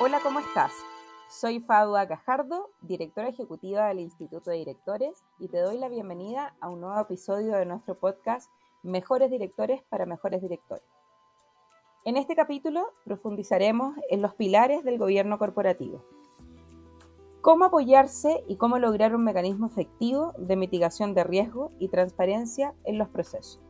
Hola, ¿cómo estás? Soy Fadua Cajardo, directora ejecutiva del Instituto de Directores, y te doy la bienvenida a un nuevo episodio de nuestro podcast Mejores Directores para Mejores Directores. En este capítulo profundizaremos en los pilares del gobierno corporativo. Cómo apoyarse y cómo lograr un mecanismo efectivo de mitigación de riesgo y transparencia en los procesos.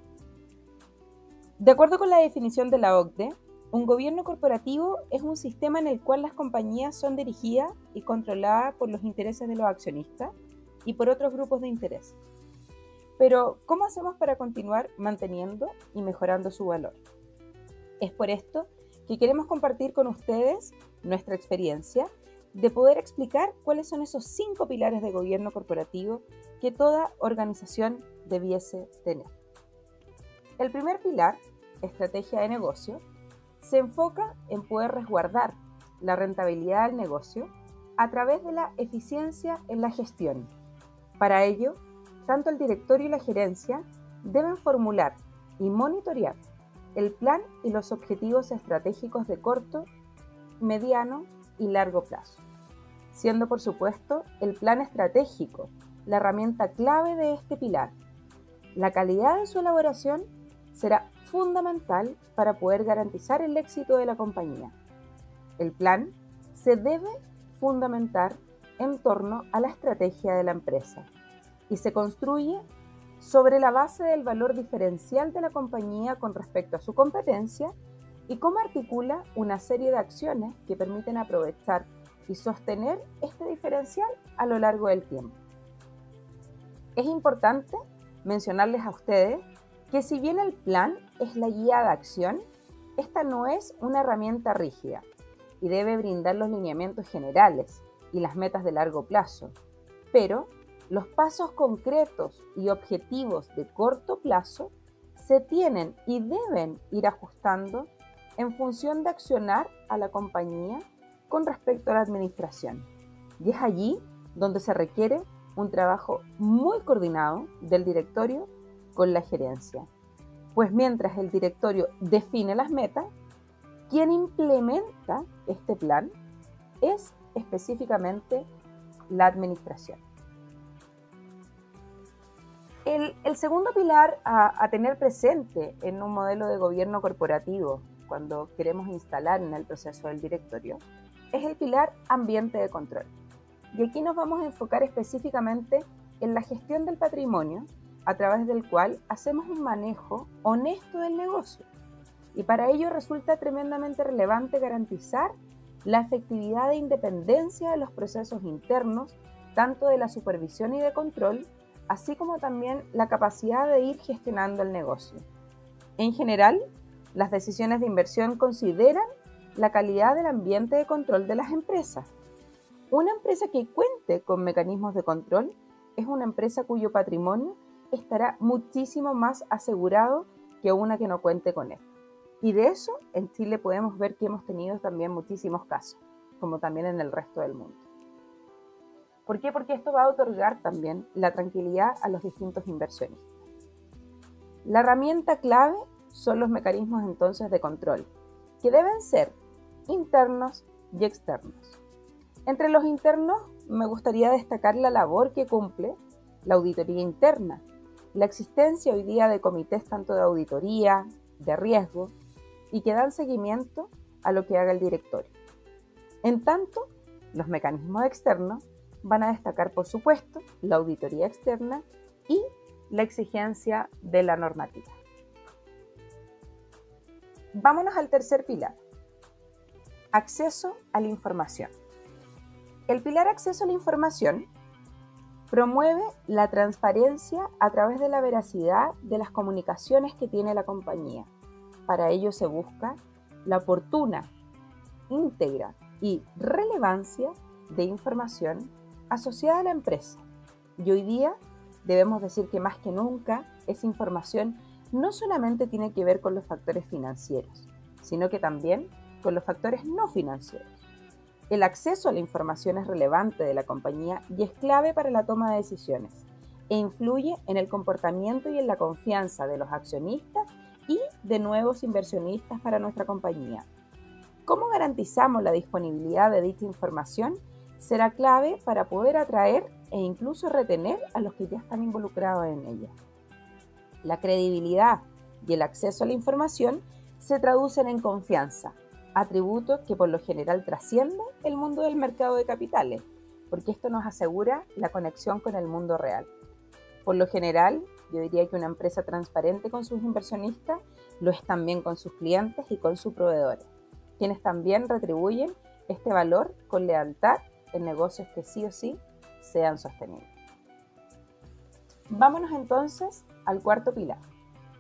De acuerdo con la definición de la OCDE, un gobierno corporativo es un sistema en el cual las compañías son dirigidas y controladas por los intereses de los accionistas y por otros grupos de interés. Pero, ¿cómo hacemos para continuar manteniendo y mejorando su valor? Es por esto que queremos compartir con ustedes nuestra experiencia de poder explicar cuáles son esos cinco pilares de gobierno corporativo que toda organización debiese tener. El primer pilar, estrategia de negocio, se enfoca en poder resguardar la rentabilidad del negocio a través de la eficiencia en la gestión. Para ello, tanto el directorio y la gerencia deben formular y monitorear el plan y los objetivos estratégicos de corto, mediano y largo plazo, siendo por supuesto el plan estratégico la herramienta clave de este pilar. La calidad de su elaboración será fundamental para poder garantizar el éxito de la compañía. El plan se debe fundamentar en torno a la estrategia de la empresa y se construye sobre la base del valor diferencial de la compañía con respecto a su competencia y cómo articula una serie de acciones que permiten aprovechar y sostener este diferencial a lo largo del tiempo. Es importante mencionarles a ustedes que si bien el plan es la guía de acción, esta no es una herramienta rígida y debe brindar los lineamientos generales y las metas de largo plazo, pero los pasos concretos y objetivos de corto plazo se tienen y deben ir ajustando en función de accionar a la compañía con respecto a la administración. Y es allí donde se requiere un trabajo muy coordinado del directorio con la gerencia. Pues mientras el directorio define las metas, quien implementa este plan es específicamente la administración. El, segundo pilar a, tener presente en un modelo de gobierno corporativo cuando queremos instalar en el proceso del directorio es el pilar ambiente de control. Y aquí nos vamos a enfocar específicamente en la gestión del patrimonio a través del cual hacemos un manejo honesto del negocio. Y para ello resulta tremendamente relevante garantizar la efectividad e independencia de los procesos internos, tanto de la supervisión y de control, así como también la capacidad de ir gestionando el negocio. En general, las decisiones de inversión consideran la calidad del ambiente de control de las empresas. Una empresa que cuente con mecanismos de control es una empresa cuyo patrimonio estará muchísimo más asegurado que una que no cuente con él. Y de eso en Chile podemos ver que hemos tenido también muchísimos casos, como también en el resto del mundo. ¿Por qué? Porque esto va a otorgar también la tranquilidad a los distintos inversionistas. La herramienta clave son los mecanismos entonces de control, que deben ser internos y externos. Entre los internos me gustaría destacar la labor que cumple la auditoría interna, la existencia hoy día de comités tanto de auditoría, de riesgo, y que dan seguimiento a lo que haga el directorio. En tanto, los mecanismos externos van a destacar, por supuesto, la auditoría externa y la exigencia de la normativa. Vámonos al tercer pilar, acceso a la información. El pilar acceso a la información promueve la transparencia a través de la veracidad de las comunicaciones que tiene la compañía. Para ello se busca la oportuna, íntegra y relevancia de información asociada a la empresa. Y hoy día debemos decir que más que nunca esa información no solamente tiene que ver con los factores financieros, sino que también con los factores no financieros. El acceso a la información es relevante de la compañía y es clave para la toma de decisiones, e influye en el comportamiento y en la confianza de los accionistas y de nuevos inversionistas para nuestra compañía. ¿Cómo garantizamos la disponibilidad de dicha información? Será clave para poder atraer e incluso retener a los que ya están involucrados en ella. La credibilidad y el acceso a la información se traducen en confianza, atributos que por lo general trascienden el mundo del mercado de capitales, porque esto nos asegura la conexión con el mundo real. Por lo general, yo diría que una empresa transparente con sus inversionistas lo es también con sus clientes y con sus proveedores, quienes también retribuyen este valor con lealtad en negocios que sí o sí sean sostenibles. Vámonos entonces al cuarto pilar,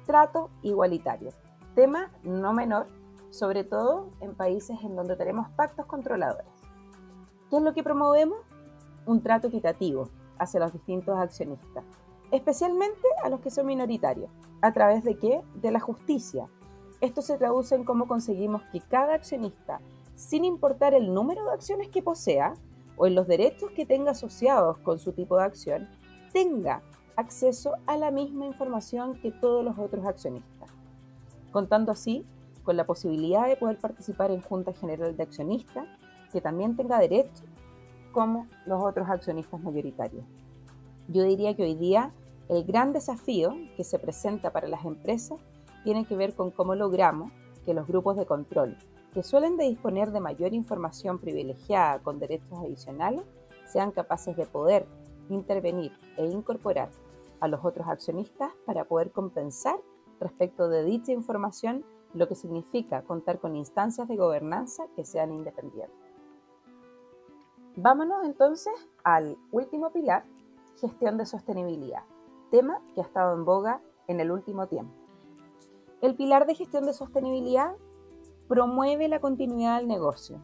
trato igualitario, tema no menor, sobre todo en países en donde tenemos pactos controladores. ¿Qué es lo que promovemos? Un trato equitativo hacia los distintos accionistas, especialmente a los que son minoritarios. ¿A través de qué? De la justicia. Esto se traduce en cómo conseguimos que cada accionista, sin importar el número de acciones que posea o en los derechos que tenga asociados con su tipo de acción, tenga acceso a la misma información que todos los otros accionistas, contando así con la posibilidad de poder participar en Junta General de Accionistas, que también tenga derechos como los otros accionistas mayoritarios. Yo diría que hoy día el gran desafío que se presenta para las empresas tiene que ver con cómo logramos que los grupos de control, que suelen de disponer de mayor información privilegiada con derechos adicionales, sean capaces de poder intervenir e incorporar a los otros accionistas para poder compensar respecto de dicha información, lo que significa contar con instancias de gobernanza que sean independientes. Vámonos entonces al último pilar, gestión de sostenibilidad tema que ha estado en boga en el último tiempo. El pilar de gestión de sostenibilidad promueve la continuidad del negocio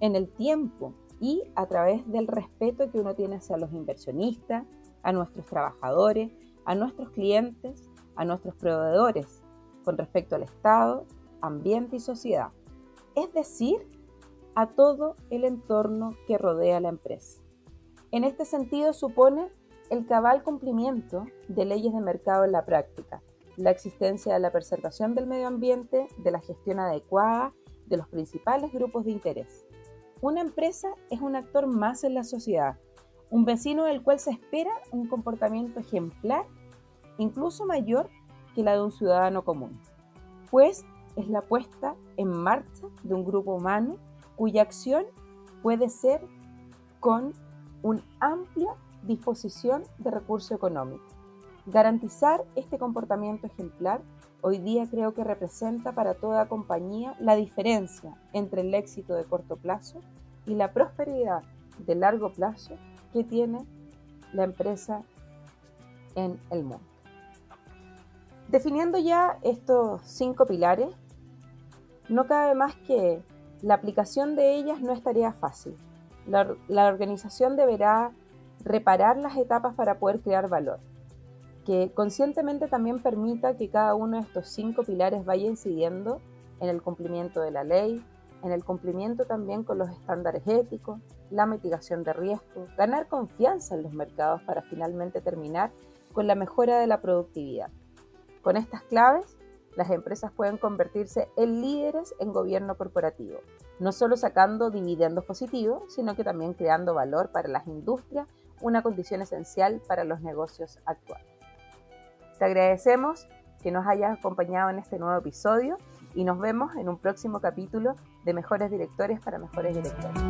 en el tiempo y a través del respeto que uno tiene hacia los inversionistas, a nuestros trabajadores, a nuestros clientes, a nuestros proveedores, con respecto al Estado, ambiente y sociedad. Es decir, a todo el entorno que rodea la empresa. En este sentido supone el cabal cumplimiento de leyes de mercado en la práctica, la existencia de la preservación del medio ambiente, de la gestión adecuada de los principales grupos de interés. Una empresa es un actor más en la sociedad, un vecino del cual se espera un comportamiento ejemplar, incluso mayor que la de un ciudadano común, pues es la puesta en marcha de un grupo humano cuya acción puede ser con un amplio disposición de recursos económicos. Garantizar este comportamiento ejemplar hoy día creo que representa para toda compañía la diferencia entre el éxito de corto plazo y la prosperidad de largo plazo que tiene la empresa en el mundo. Definiendo ya estos cinco pilares, no cabe más que la aplicación de ellas no es tarea fácil. La, organización deberá reparar las etapas para poder crear valor, que conscientemente también permita que cada uno de estos cinco pilares vaya incidiendo en el cumplimiento de la ley, en el cumplimiento también con los estándares éticos, la mitigación de riesgos, ganar confianza en los mercados para finalmente terminar con la mejora de la productividad. Con estas claves, las empresas pueden convertirse en líderes en gobierno corporativo, no solo sacando dividendos positivos, sino que también creando valor para las industrias una condición esencial para los negocios actuales. Te agradecemos que nos hayas acompañado en este nuevo episodio y nos vemos en un próximo capítulo de Mejores Directores para Mejores Directores.